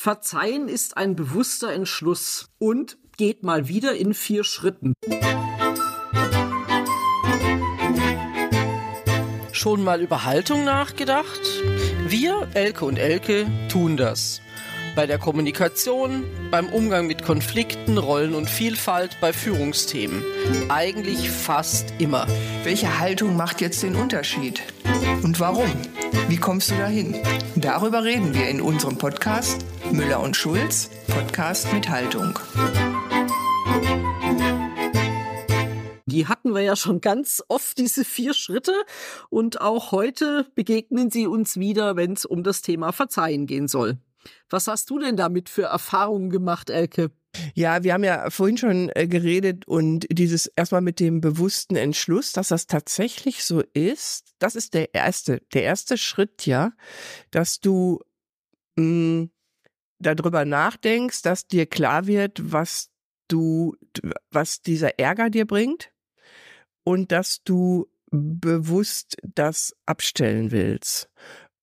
Verzeihen ist ein bewusster Entschluss und geht mal wieder in vier Schritten. Schon mal über Haltung nachgedacht? Wir, Elke und Elke, tun das. Bei der Kommunikation, beim Umgang mit Konflikten, Rollen und Vielfalt, bei Führungsthemen. Eigentlich fast immer. Welche Haltung macht jetzt den Unterschied? Und warum? Wie kommst du dahin? Darüber reden wir in unserem Podcast Müller und Schulz, Podcast mit Haltung. Die hatten wir ja schon ganz oft, diese vier Schritte. Und auch heute begegnen sie uns wieder, wenn es um das Thema Verzeihen gehen soll. Was hast du denn damit für Erfahrungen gemacht, Elke? Ja, wir haben ja vorhin schon äh, geredet und dieses erstmal mit dem bewussten Entschluss, dass das tatsächlich so ist, das ist der erste, der erste Schritt, ja, dass du mh, mm, darüber nachdenkst, dass dir klar wird, was du, was dieser Ärger dir bringt und dass du bewusst das abstellen willst.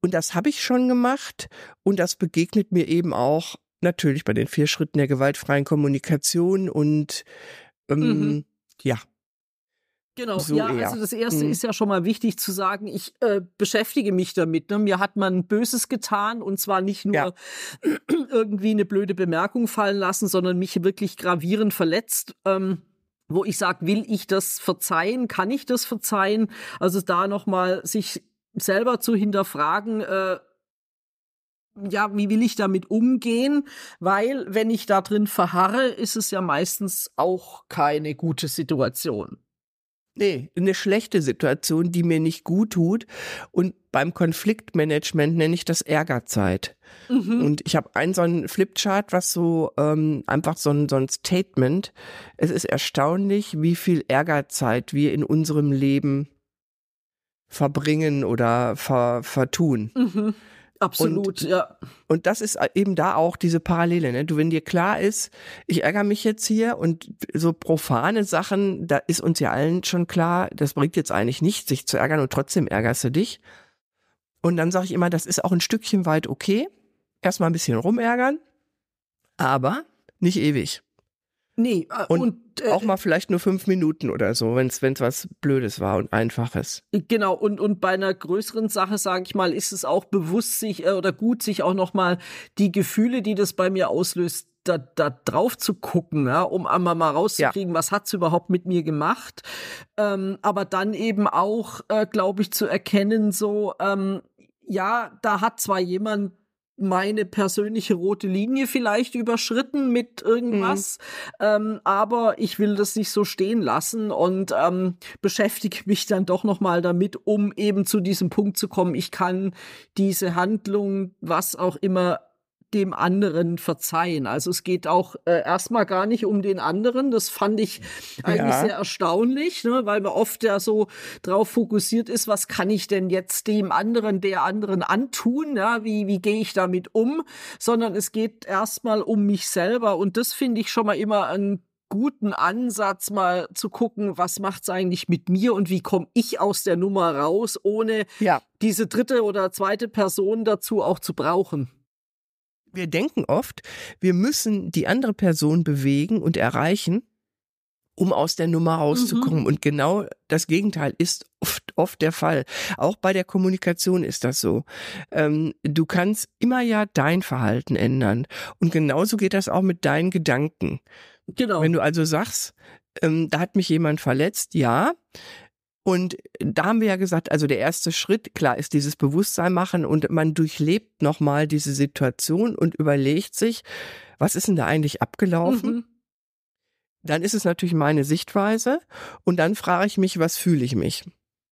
Und das habe ich schon gemacht und das begegnet mir eben auch natürlich bei den vier Schritten der gewaltfreien Kommunikation und ähm, mhm. ja. Genau, so ja, eher. also das erste mhm. ist ja schon mal wichtig zu sagen, ich äh, beschäftige mich damit. Ne? Mir hat man Böses getan und zwar nicht nur ja. irgendwie eine blöde Bemerkung fallen lassen, sondern mich wirklich gravierend verletzt. Ähm, wo ich sage, will ich das verzeihen? Kann ich das verzeihen? Also da nochmal sich selber zu hinterfragen, äh, ja, wie will ich damit umgehen? Weil, wenn ich da drin verharre, ist es ja meistens auch keine gute Situation. Nee, eine schlechte Situation, die mir nicht gut tut. Und beim Konfliktmanagement nenne ich das Ärgerzeit. Mhm. Und ich habe einen so einen Flipchart, was so ähm, einfach so ein, so ein Statement. Es ist erstaunlich, wie viel Ärgerzeit wir in unserem Leben verbringen oder ver, vertun. Mhm. Absolut, und, ja. Und das ist eben da auch diese Parallele. Ne? Du, wenn dir klar ist, ich ärgere mich jetzt hier und so profane Sachen, da ist uns ja allen schon klar, das bringt jetzt eigentlich nichts, sich zu ärgern und trotzdem ärgerst du dich. Und dann sage ich immer, das ist auch ein Stückchen weit okay. Erstmal ein bisschen rumärgern, aber nicht ewig. Nee, äh, und, und äh, auch mal vielleicht nur fünf Minuten oder so, wenn es was Blödes war und Einfaches. Genau, und, und bei einer größeren Sache, sage ich mal, ist es auch bewusst sich äh, oder gut, sich auch nochmal die Gefühle, die das bei mir auslöst, da, da drauf zu gucken, ja, um einmal mal rauszukriegen, ja. was hat's überhaupt mit mir gemacht. Ähm, aber dann eben auch, äh, glaube ich, zu erkennen, so, ähm, ja, da hat zwar jemand meine persönliche rote Linie vielleicht überschritten mit irgendwas, mhm. ähm, aber ich will das nicht so stehen lassen und ähm, beschäftige mich dann doch noch mal damit, um eben zu diesem Punkt zu kommen. Ich kann diese Handlung, was auch immer dem anderen verzeihen. Also es geht auch äh, erstmal gar nicht um den anderen. Das fand ich eigentlich ja. sehr erstaunlich, ne, weil man oft ja so drauf fokussiert ist, was kann ich denn jetzt dem anderen, der anderen antun? Ja, wie, wie gehe ich damit um? Sondern es geht erstmal um mich selber. Und das finde ich schon mal immer ein guten Ansatz, mal zu gucken, was macht's eigentlich mit mir und wie komme ich aus der Nummer raus, ohne ja. diese dritte oder zweite Person dazu auch zu brauchen wir denken oft, wir müssen die andere Person bewegen und erreichen, um aus der Nummer rauszukommen. Mhm. Und genau das Gegenteil ist oft, oft der Fall. Auch bei der Kommunikation ist das so. Ähm, du kannst immer ja dein Verhalten ändern. Und genauso geht das auch mit deinen Gedanken. Genau. Wenn du also sagst, ähm, da hat mich jemand verletzt, ja, und da haben wir ja gesagt, also der erste Schritt, klar, ist dieses Bewusstsein machen und man durchlebt nochmal diese Situation und überlegt sich, was ist denn da eigentlich abgelaufen? Mhm. Dann ist es natürlich meine Sichtweise und dann frage ich mich, was fühle ich mich?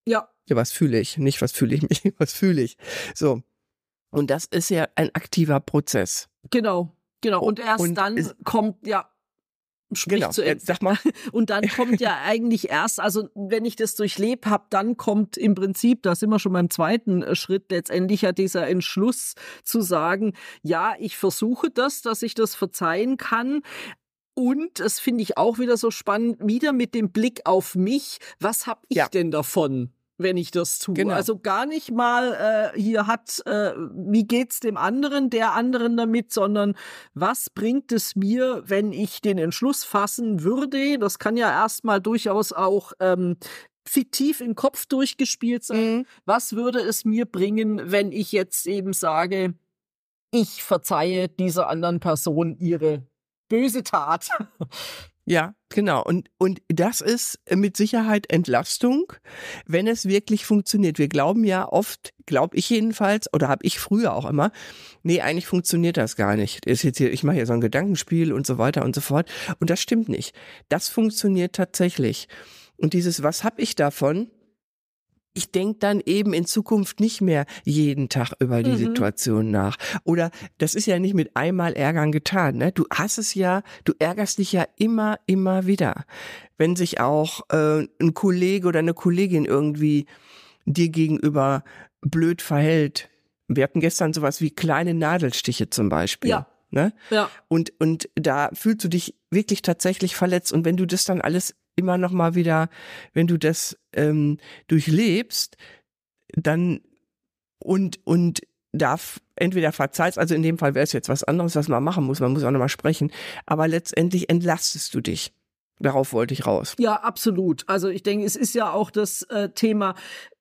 Ja. Ja, was fühle ich? Nicht, was fühle ich mich, was fühle ich? So. Und das ist ja ein aktiver Prozess. Genau, genau. Und erst und dann kommt, ja, Sprich genau. zu Ende. Sag mal. Und dann kommt ja eigentlich erst, also wenn ich das durchlebt habe, dann kommt im Prinzip, da sind wir schon beim zweiten äh, Schritt, letztendlich ja dieser Entschluss zu sagen, ja, ich versuche das, dass ich das verzeihen kann. Und es finde ich auch wieder so spannend, wieder mit dem Blick auf mich, was habe ich ja. denn davon? Wenn ich das tue. Genau. Also gar nicht mal äh, hier hat, äh, wie geht's dem anderen, der anderen damit, sondern was bringt es mir, wenn ich den Entschluss fassen würde? Das kann ja erstmal durchaus auch ähm, fiktiv im Kopf durchgespielt sein. Mhm. Was würde es mir bringen, wenn ich jetzt eben sage, ich verzeihe dieser anderen Person ihre böse Tat? Ja, genau. Und, und das ist mit Sicherheit Entlastung, wenn es wirklich funktioniert. Wir glauben ja oft, glaube ich jedenfalls, oder habe ich früher auch immer, nee, eigentlich funktioniert das gar nicht. Ist jetzt hier, ich mache hier so ein Gedankenspiel und so weiter und so fort. Und das stimmt nicht. Das funktioniert tatsächlich. Und dieses, was habe ich davon? Ich denke dann eben in Zukunft nicht mehr jeden Tag über die Mhm. Situation nach. Oder das ist ja nicht mit einmal Ärgern getan. Ne? Du hast es ja, du ärgerst dich ja immer, immer wieder. Wenn sich auch äh, ein Kollege oder eine Kollegin irgendwie dir gegenüber blöd verhält. Wir hatten gestern sowas wie kleine Nadelstiche zum Beispiel. Ja. Ne? Ja. Und, und da fühlst du dich wirklich tatsächlich verletzt. Und wenn du das dann alles immer noch mal wieder, wenn du das ähm, durchlebst, dann und, und darf entweder verzeihst, also in dem Fall wäre es jetzt was anderes, was man machen muss, man muss auch nochmal sprechen, aber letztendlich entlastest du dich. Darauf wollte ich raus. Ja, absolut. Also ich denke, es ist ja auch das äh, Thema,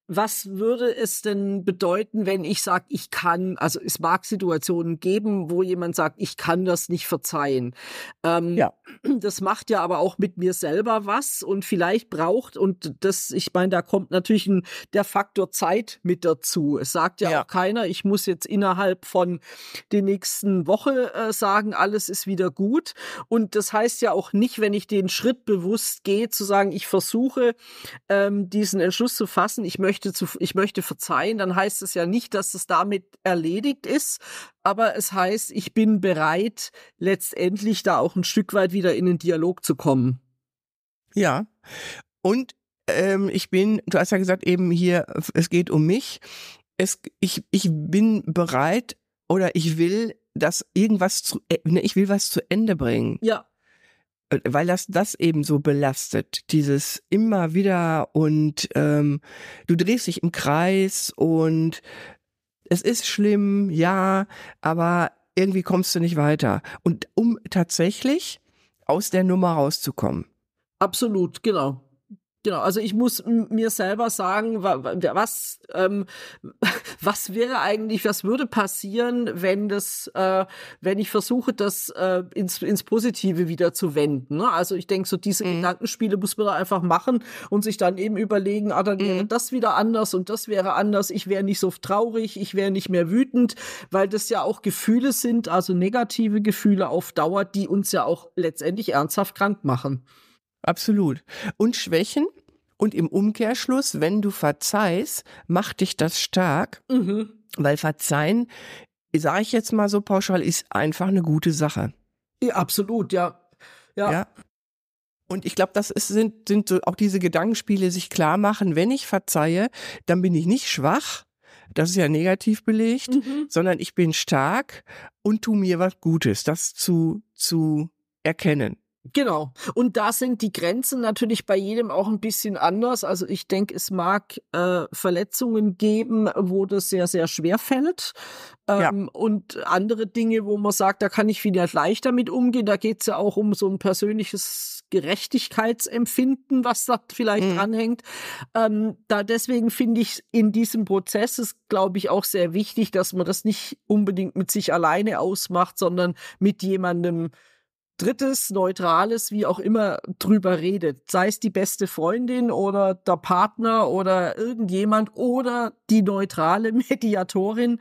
was würde es denn bedeuten, wenn ich sage, ich kann, also es mag Situationen geben, wo jemand sagt, ich kann das nicht verzeihen. Ähm, Ja. Das macht ja aber auch mit mir selber was und vielleicht braucht, und das, ich meine, da kommt natürlich ein, der Faktor Zeit mit dazu. Es sagt ja, Ja. auch keiner, ich muss jetzt innerhalb von der nächsten Woche äh, sagen, alles ist wieder gut. Und das heißt ja auch nicht, wenn ich den Schritt bewusst gehe, zu sagen, ich versuche, ähm, diesen Entschluss zu fassen, ich möchte zu, ich möchte verzeihen, dann heißt es ja nicht, dass es damit erledigt ist, aber es heißt, ich bin bereit, letztendlich da auch ein Stück weit wieder in den Dialog zu kommen. Ja. Und ähm, ich bin, du hast ja gesagt eben hier, es geht um mich. Es, ich, ich bin bereit oder ich will, dass irgendwas zu, äh, ne, ich will was zu Ende bringen. Ja, weil das das eben so belastet, dieses immer wieder und ähm, du drehst dich im Kreis und es ist schlimm, ja, aber irgendwie kommst du nicht weiter. Und um tatsächlich aus der Nummer rauszukommen. absolut, genau. Genau, also ich muss mir selber sagen, wa- wa- was, ähm, was wäre eigentlich, was würde passieren, wenn das, äh, wenn ich versuche, das äh, ins, ins Positive wieder zu wenden. Ne? Also ich denke, so diese Mhm. Gedankenspiele muss man da einfach machen und sich dann eben überlegen, ah, dann wäre Mhm. das wieder anders und das wäre anders. Ich wäre nicht so traurig, ich wäre nicht mehr wütend, weil das ja auch Gefühle sind, also negative Gefühle auf Dauer, die uns ja auch letztendlich ernsthaft krank machen. Absolut. Und Schwächen und im Umkehrschluss, wenn du verzeihst, macht dich das stark, Mhm. weil Verzeihen, sage ich jetzt mal so pauschal, ist einfach eine gute Sache. Ja, absolut, ja. Ja. Ja. Und ich glaube, das ist, sind, sind so auch diese Gedankenspiele, sich klar machen, wenn ich verzeihe, dann bin ich nicht schwach, das ist ja negativ belegt, Mhm. sondern ich bin stark und tu mir was Gutes, das zu, zu erkennen. Genau. Und da sind die Grenzen natürlich bei jedem auch ein bisschen anders. Also ich denke, es mag äh, Verletzungen geben, wo das sehr, sehr schwer fällt. Ähm, Und andere Dinge, wo man sagt, da kann ich vielleicht leichter mit umgehen. Da geht es ja auch um so ein persönliches Gerechtigkeitsempfinden, was da vielleicht Mhm. dranhängt. Ähm, da deswegen finde ich in diesem Prozess ist, glaube ich, auch sehr wichtig, dass man das nicht unbedingt mit sich alleine ausmacht, sondern mit jemandem, Drittes, Neutrales, wie auch immer, drüber redet. Sei es die beste Freundin oder der Partner oder irgendjemand oder die neutrale Mediatorin,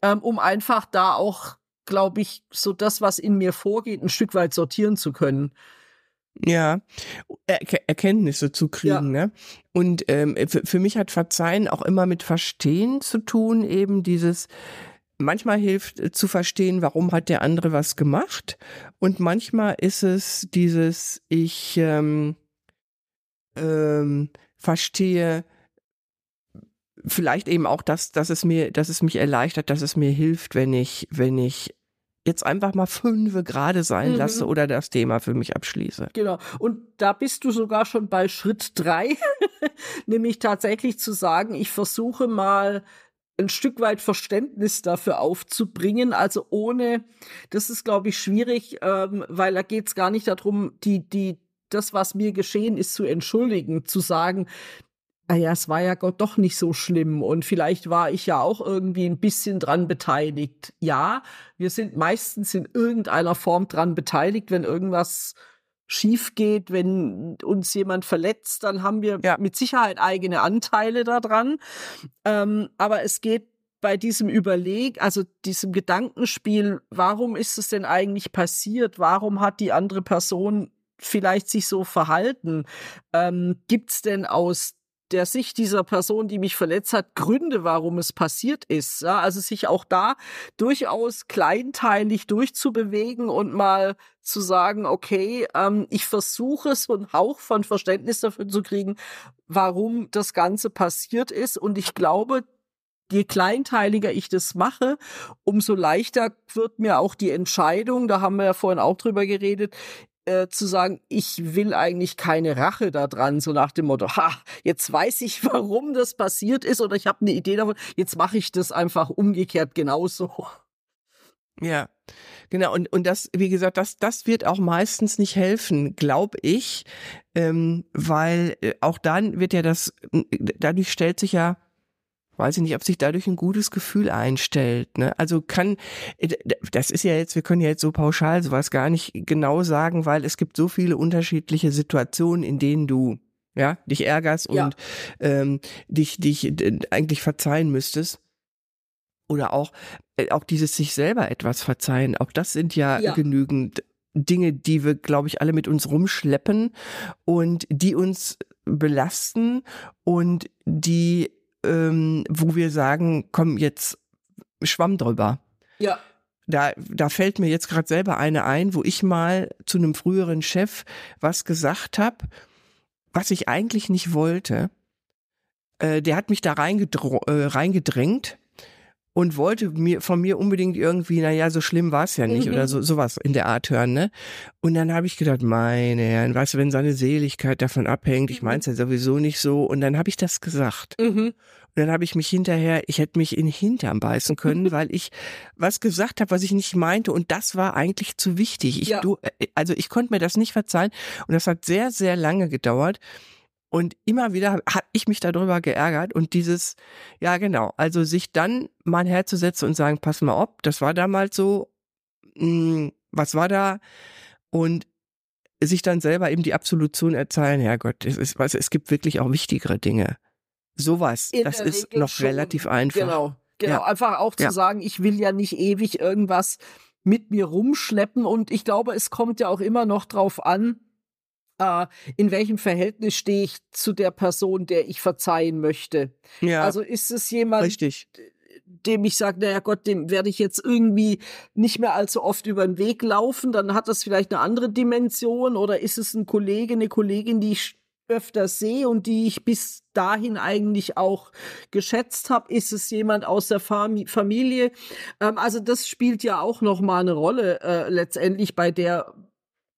ähm, um einfach da auch, glaube ich, so das, was in mir vorgeht, ein Stück weit sortieren zu können. Ja, er Erkenntnisse zu kriegen, ne? Und ähm, für mich hat Verzeihen auch immer mit Verstehen zu tun, eben dieses, manchmal hilft äh, zu verstehen, warum hat der andere was gemacht. Und manchmal ist es dieses, ich ähm, ähm, verstehe vielleicht eben auch das, dass es mir, dass es mich erleichtert, dass es mir hilft, wenn ich, wenn ich jetzt einfach mal fünfe gerade sein mhm. lasse oder das Thema für mich abschließe. Genau. Und da bist du sogar schon bei Schritt drei, nämlich tatsächlich zu sagen, ich versuche mal ein Stück weit Verständnis dafür aufzubringen. Also ohne, das ist, glaube ich, schwierig, ähm, weil da geht es gar nicht darum, die, die, das, was mir geschehen ist, zu entschuldigen, zu sagen, naja, ah es war ja Gott doch nicht so schlimm und vielleicht war ich ja auch irgendwie ein bisschen dran beteiligt. Ja, wir sind meistens in irgendeiner Form dran beteiligt, wenn irgendwas schief geht, wenn uns jemand verletzt, dann haben wir ja. mit Sicherheit eigene Anteile daran. Ähm, aber es geht bei diesem Überleg, also diesem Gedankenspiel, warum ist es denn eigentlich passiert? Warum hat die andere Person vielleicht sich so verhalten? Ähm, Gibt es denn aus der Sicht dieser Person, die mich verletzt hat, Gründe, warum es passiert ist. Ja, also sich auch da durchaus kleinteilig durchzubewegen und mal zu sagen, okay, ähm, ich versuche so einen Hauch von Verständnis dafür zu kriegen, warum das Ganze passiert ist. Und ich glaube, je kleinteiliger ich das mache, umso leichter wird mir auch die Entscheidung, da haben wir ja vorhin auch drüber geredet, äh, zu sagen, ich will eigentlich keine Rache daran, so nach dem Motto, ha, jetzt weiß ich, warum das passiert ist oder ich habe eine Idee davon, jetzt mache ich das einfach umgekehrt genauso. Ja, genau. Und, und das, wie gesagt, das, das wird auch meistens nicht helfen, glaube ich, ähm, weil äh, auch dann wird ja das, dadurch stellt sich ja weiß ich nicht, ob sich dadurch ein gutes Gefühl einstellt. Ne? Also kann, äh, das ist ja jetzt, wir können ja jetzt so pauschal sowas gar nicht genau sagen, weil es gibt so viele unterschiedliche Situationen, in denen du ja dich ärgerst ja. und ähm, dich dich eigentlich verzeihen müsstest. Oder auch äh, auch dieses sich selber etwas verzeihen. Auch das sind ja, ja. genügend Dinge, die wir, glaube ich, alle mit uns rumschleppen und die uns belasten und die ähm, wo wir sagen, komm, jetzt schwamm drüber. Ja. Da, da fällt mir jetzt gerade selber eine ein, wo ich mal zu einem früheren Chef was gesagt habe, was ich eigentlich nicht wollte. Äh, der hat mich da äh, reingedrängt und wollte mir von mir unbedingt irgendwie, naja, so schlimm war es ja nicht mhm. oder so sowas in der Art hören, ne? Und dann habe ich gedacht, meine Herren, weißt du, wenn seine Seligkeit davon abhängt, ich mhm. meins ja sowieso nicht so. Und dann habe ich das gesagt. Mhm. Und dann habe ich mich hinterher, ich hätte mich in den Hintern beißen können, weil ich was gesagt habe, was ich nicht meinte. Und das war eigentlich zu wichtig. Ich, ja. du, äh, also ich konnte mir das nicht verzeihen. Und das hat sehr, sehr lange gedauert. Und immer wieder habe ich mich darüber geärgert und dieses, ja genau, also sich dann mal herzusetzen und sagen, pass mal auf, das war damals so, mh, hm, was war da? Und sich dann selber eben die Absolution erzählen, Herrgott, es ist, was, es gibt wirklich auch wichtigere Dinge. Sowas, In das ist Regel noch schon, relativ einfach. Genau, genau, ja. einfach auch zu ja. sagen, ich will ja nicht ewig irgendwas mit mir rumschleppen und ich glaube, es kommt ja auch immer noch drauf an, äh, in welchem Verhältnis stehe ich zu der Person, der ich verzeihen möchte. Ja. Also ist es jemand, Richtig. dem ich sage, naja Gott, dem werde ich jetzt irgendwie nicht mehr allzu oft über den Weg laufen, dann hat das vielleicht eine andere Dimension oder ist es ein Kollege, eine Kollegin, die ich öfter sehe und die ich bis dahin eigentlich auch geschätzt habe, ist es jemand aus der Fam Familie. Ähm, also das spielt ja auch noch mal eine Rolle äh, letztendlich bei der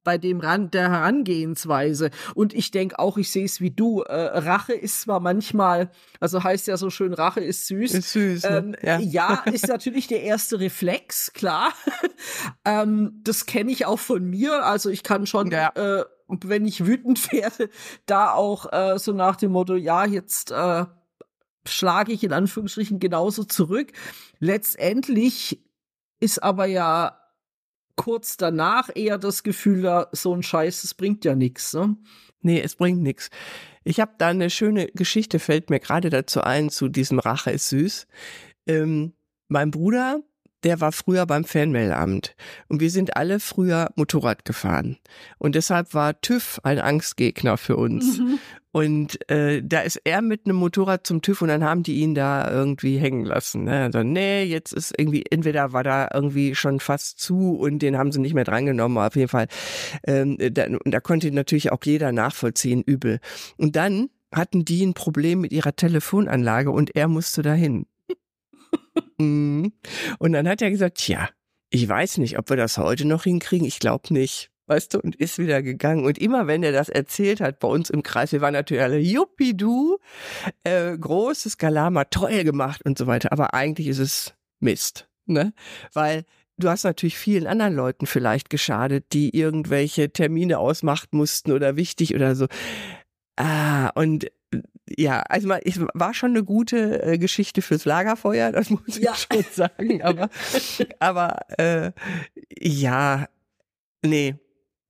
bei dem Rand der Herangehensweise. Und ich denke auch, ich sehe es wie du. Äh, Rache ist zwar manchmal, also heißt ja so schön, Rache ist süß. Ist süß. Ne? Ähm, ja. ja. ist natürlich der erste Reflex, klar. ähm, das kenne ich auch von mir. Also ich kann schon, ja. äh, wenn ich wütend werde, da auch äh, so nach dem Motto, ja, jetzt äh, schlage ich in Anführungsstrichen genauso zurück. Letztendlich ist aber ja kurz danach eher das Gefühl, so ein Scheiß, es bringt ja nichts. Ne? Nee, es bringt nichts. Ich habe da eine schöne Geschichte, fällt mir gerade dazu ein, zu diesem Rache ist süß. Ähm, mein Bruder, der war früher beim Fernmeldeamt und wir sind alle früher Motorrad gefahren. Und deshalb war TÜV ein Angstgegner für uns. Mhm. Und äh, da ist er mit einem Motorrad zum TÜV und dann haben die ihn da irgendwie hängen lassen. Ne? Also, nee, jetzt ist irgendwie, entweder war da irgendwie schon fast zu und den haben sie nicht mehr drangenommen, auf jeden Fall. Ähm, da, und da konnte natürlich auch jeder nachvollziehen, übel. Und dann hatten die ein Problem mit ihrer Telefonanlage und er musste dahin. Mhm. und dann hat er gesagt, tja, ich weiß nicht, ob wir das heute noch hinkriegen. Ich glaube nicht. Weißt du, und ist wieder gegangen. Und immer wenn er das erzählt hat bei uns im Kreis, wir waren natürlich alle, Juppie du, äh, großes Galama, toll gemacht und so weiter. Aber eigentlich ist es Mist, ne? Weil du hast natürlich vielen anderen Leuten vielleicht geschadet, die irgendwelche Termine ausmachen mussten oder wichtig oder so. Ah, und ja, also es war schon eine gute äh, Geschichte fürs Lagerfeuer, das muss ich ja. schon sagen. Aber, aber äh, ja, nee.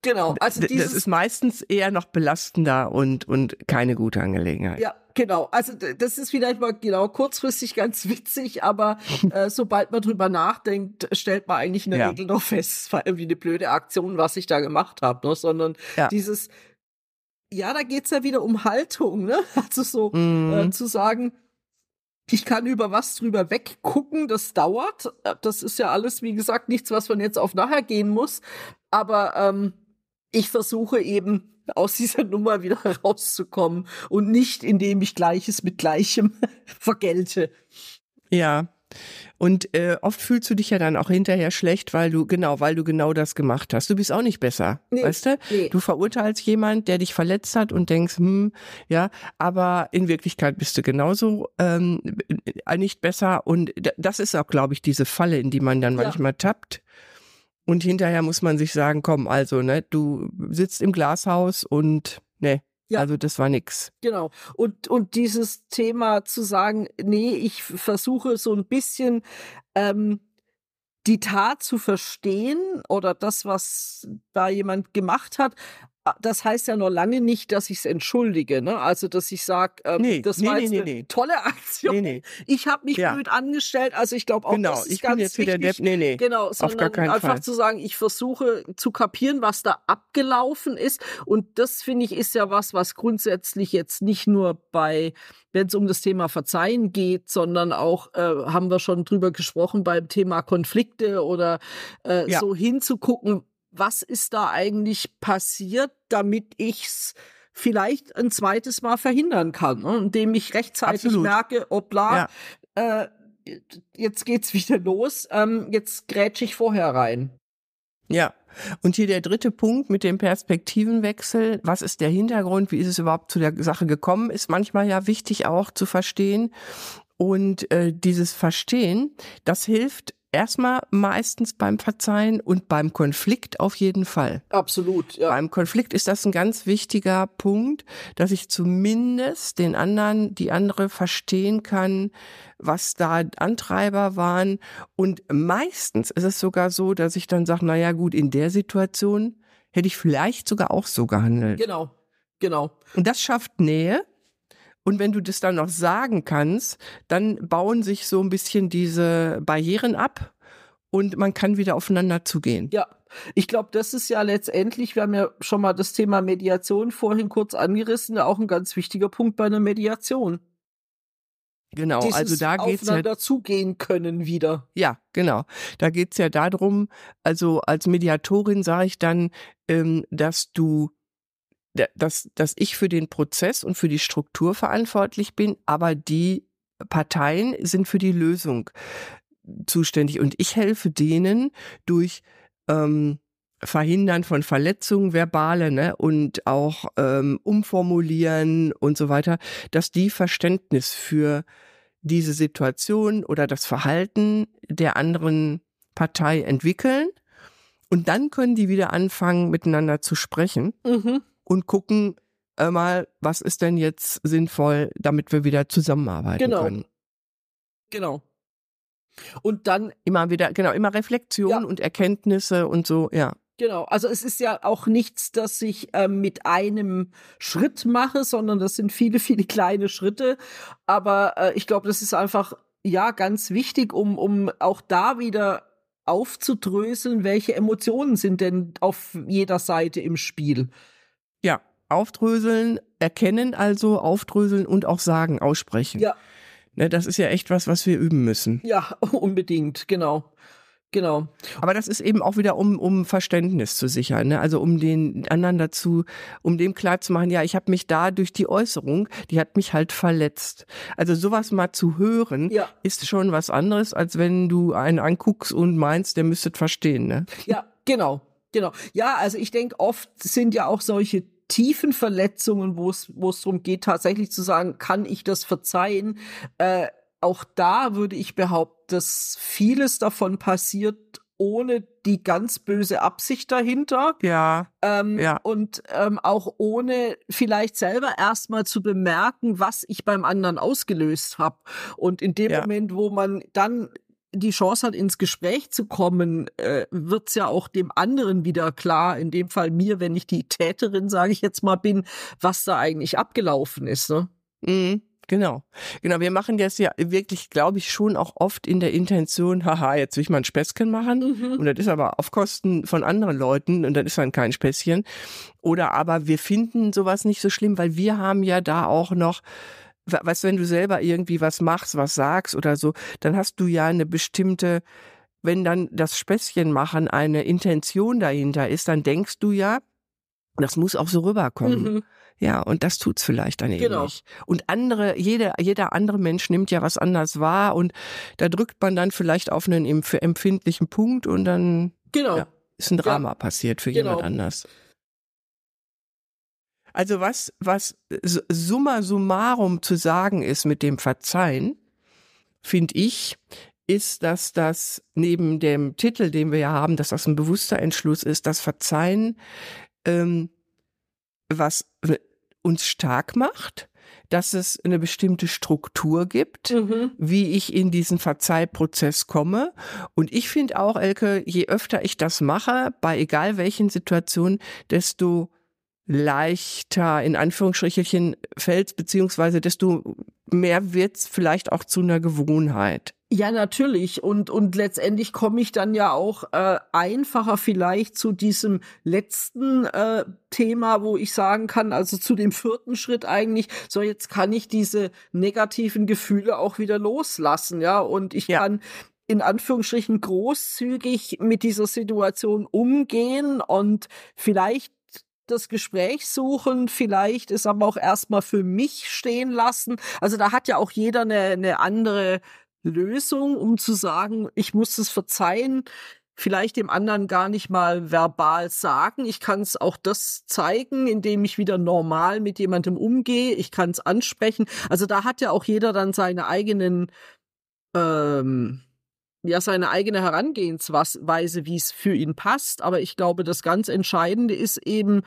Genau. Also dieses, das ist meistens eher noch belastender und, und keine gute Angelegenheit. Ja, genau. Also das ist vielleicht mal genau kurzfristig ganz witzig, aber äh, sobald man drüber nachdenkt, stellt man eigentlich in der ja. Regel noch fest, es war irgendwie eine blöde Aktion, was ich da gemacht habe, ne? sondern ja. dieses ja, da geht's ja wieder um Haltung, ne? Also so mhm. äh, zu sagen, ich kann über was drüber weggucken, das dauert. Äh, das ist ja alles, wie gesagt, nichts, was man jetzt auf nachher gehen muss. Aber ähm, ich versuche eben aus dieser Nummer wieder rauszukommen und nicht, indem ich Gleiches mit Gleichem vergelte. Ja, und äh, oft fühlst du dich ja dann auch hinterher schlecht, weil du genau, weil du genau das gemacht hast. Du bist auch nicht besser, nee, weißt du? Nee. Du verurteilst jemand, der dich verletzt hat und denkst, hm, ja, aber in Wirklichkeit bist du genauso ähm, äh, nicht besser. Und das ist auch, glaube ich, diese Falle, in die man dann ja. manchmal tappt. Und hinterher muss man sich sagen, komm, also, ne, du sitzt im Glashaus und ne, ja. Also das war nix. Genau. Und, und dieses Thema zu sagen, nee, ich versuche so ein bisschen ähm, die Tat zu verstehen oder das, was da jemand gemacht hat, das heißt ja noch lange nicht, dass ich es entschuldige. Ne? Also, dass ich sage, ähm, nee, das nee, war jetzt nee, eine tolle Aktion. Ich habe mich ja. blöd angestellt. Also, ich glaube auch, genau, das ist ich ganz bin jetzt wichtig. Wieder Depp. Nee, nee, genau, sondern einfach Fall. zu sagen, ich versuche zu kapieren, was da abgelaufen ist. Und das, finde ich, ist ja was, was grundsätzlich jetzt nicht nur bei wenn es um das Thema Verzeihen geht, sondern auch, äh, haben wir schon drüber gesprochen, beim Thema Konflikte oder äh, ja. so hinzugucken, was ist da eigentlich passiert, damit ich's vielleicht ein zweites Mal verhindern kann, ne? indem ich rechtzeitig Absolut. merke, obla, ja. äh, jetzt geht's wieder los, ähm, jetzt grätsch ich vorher rein. Ja. Und hier der dritte Punkt mit dem Perspektivenwechsel. Was ist der Hintergrund? Wie ist es überhaupt zu der Sache gekommen? Ist manchmal ja wichtig auch zu verstehen. Und äh, dieses Verstehen, das hilft erstmal meistens beim Verzeihen und beim Konflikt auf jeden Fall. Absolut, ja. Beim Konflikt ist das ein ganz wichtiger Punkt, dass ich zumindest den anderen, die andere verstehen kann, was da Antreiber waren. Und meistens ist es sogar so, dass ich dann sage, na ja, gut, in der Situation hätte ich vielleicht sogar auch so gehandelt. Genau, genau. Und das schafft Nähe. Und wenn du das dann noch sagen kannst, dann bauen sich so ein bisschen diese Barrieren ab und man kann wieder aufeinander zugehen. Ja, ich glaube, das ist ja letztendlich, wir haben ja schon mal das Thema Mediation vorhin kurz angerissen, auch ein ganz wichtiger Punkt bei einer Mediation. Genau, Dieses also da geht's ja zugehen können wieder. Ja, genau. Da geht's ja darum, also als Mediatorin sage ich dann, ähm, dass du dass, dass ich für den Prozess und für die Struktur verantwortlich bin, aber die Parteien sind für die Lösung zuständig und ich helfe denen durch ähm, Verhindern von Verletzungen, verbale ne, und auch ähm, Umformulieren und so weiter, dass die Verständnis für diese Situation oder das Verhalten der anderen Partei entwickeln. Und dann können die wieder anfangen, miteinander zu sprechen. Mhm und gucken äh, mal, was ist denn jetzt sinnvoll, damit wir wieder zusammenarbeiten genau. können. Genau. Und dann immer wieder, genau, immer Reflexion ja. und Erkenntnisse und so, ja. Genau, also es ist ja auch nichts, das ich äh, mit einem Schritt mache, sondern das sind viele, viele kleine Schritte. Aber äh, ich glaube, das ist einfach ja ganz wichtig, um, um auch da wieder aufzudröseln, welche Emotionen sind denn auf jeder Seite im Spiel. Ja, aufdröseln, erkennen also, aufdröseln und auch sagen, aussprechen. Ja. Ne, das ist ja echt was, was wir üben müssen. Ja, unbedingt, genau. Genau. Aber das ist eben auch wieder, um, um Verständnis zu sichern, ne? also um den anderen dazu, um dem klar zu machen, ja, ich habe mich da durch die Äußerung, die hat mich halt verletzt. Also sowas mal zu hören, ja. ist schon was anderes, als wenn du einen anguckst und meinst, der müsste verstehen. Ne? Ja, genau, genau. Ja, also ich denke, oft sind ja auch solche tiefen Verletzungen, wo es wo es darum geht, tatsächlich zu sagen, kann ich das verzeihen? Äh, auch da würde ich behaupten, dass vieles davon passiert ohne die ganz böse Absicht dahinter. Ja. Ähm, ja. Und ähm, auch ohne vielleicht selber erstmal zu bemerken, was ich beim anderen ausgelöst habe. Und in dem ja. Moment, wo man dann die Chance hat, ins Gespräch zu kommen, äh, wird's ja auch dem anderen wieder klar, in dem Fall mir, wenn ich die Täterin, sage ich jetzt mal, bin, was da eigentlich abgelaufen ist. Ne? Mhm. Genau, genau. Wir machen das ja wirklich, glaube ich, schon auch oft in der Intention, haha, jetzt will ich mal ein Späßchen machen. Mhm. Und das ist aber auf Kosten von anderen Leuten und dann ist dann kein Späßchen. Oder aber wir finden sowas nicht so schlimm, weil wir haben ja da auch noch weißt du, wenn du selber irgendwie was machst, was sagst oder so, dann hast du ja eine bestimmte, wenn dann das Späßchen machen eine Intention dahinter ist, dann denkst du ja, das muss auch so rüberkommen. Mhm. Ja, und das tut's vielleicht dann eben genau. nicht. Und andere, jeder, jeder andere Mensch nimmt ja was anders wahr und da drückt man dann vielleicht auf einen empfindlichen Punkt und dann genau. ja, ist ein Drama ja. passiert für genau. jemand anders. Also was, was summa summarum zu sagen ist mit dem Verzeihen, finde ich, ist, dass das neben dem Titel, den wir ja haben, dass das ein bewusster Entschluss ist, das Verzeihen ähm, was uns stark macht, dass es eine bestimmte Struktur gibt, mhm. wie ich in diesen Verzeihprozess komme. Und ich finde auch, Elke, je öfter ich das mache, bei egal welchen Situationen, desto leichter in Anführungsstrichen fällt, beziehungsweise desto mehr wird's vielleicht auch zu einer Gewohnheit. Ja, natürlich. Und, und letztendlich komme ich dann ja auch äh, einfacher vielleicht zu diesem letzten äh, Thema, wo ich sagen kann, also zu dem vierten Schritt eigentlich, so jetzt kann ich diese negativen Gefühle auch wieder loslassen, ja. Und ich ja. kann in Anführungsstrichen großzügig mit dieser Situation umgehen und vielleicht das Gespräch suchen, vielleicht ist aber auch erstmal für mich stehen lassen. Also da hat ja auch jeder eine, eine andere Lösung, um zu sagen, ich muss es verzeihen, vielleicht dem anderen gar nicht mal verbal sagen. Ich kann es auch das zeigen, indem ich wieder normal mit jemandem umgehe. Ich kann es ansprechen. Also da hat ja auch jeder dann seine eigenen ähm, ja seine eigene Herangehensweise, wie es für ihn passt. Aber ich glaube, das ganz Entscheidende ist eben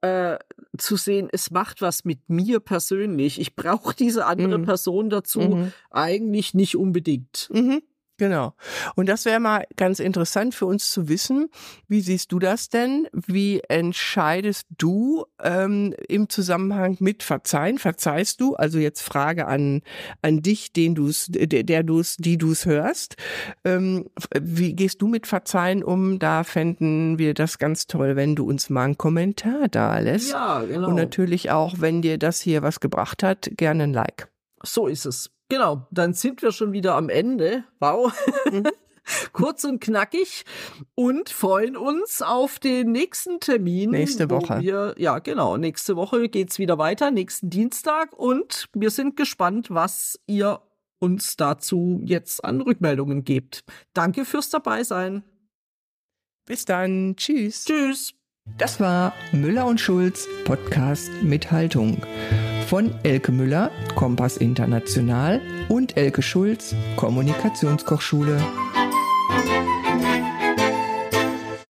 äh, zu sehen, es macht was mit mir persönlich. Ich brauche diese andere mhm. Person dazu mhm. eigentlich nicht unbedingt. Mhm. Genau. Und das wäre mal ganz interessant für uns zu wissen. Wie siehst du das denn? Wie entscheidest du ähm, im Zusammenhang mit Verzeihen? Verzeihst du? Also jetzt Frage an an dich, den du's, der, der du's, die du's hörst. Ähm, wie gehst du mit Verzeihen um? Da fänden wir das ganz toll, wenn du uns mal einen Kommentar da lässt. Ja, genau. Und natürlich auch, wenn dir das hier was gebracht hat, gerne ein Like. So ist es. Genau, dann sind wir schon wieder am Ende. Wow. Mhm. Kurz und knackig und freuen uns auf den nächsten Termin. Nächste Woche. Wir, ja, genau. Nächste Woche geht's wieder weiter, nächsten Dienstag. Und wir sind gespannt, was ihr uns dazu jetzt an Rückmeldungen gebt. Danke fürs Dabeisein. Bis dann. Tschüss. Tschüss. Das war Müller und Schulz Podcast mit Haltung von Elke Müller, Kompass International und Elke Schulz, Kommunikationskochschule.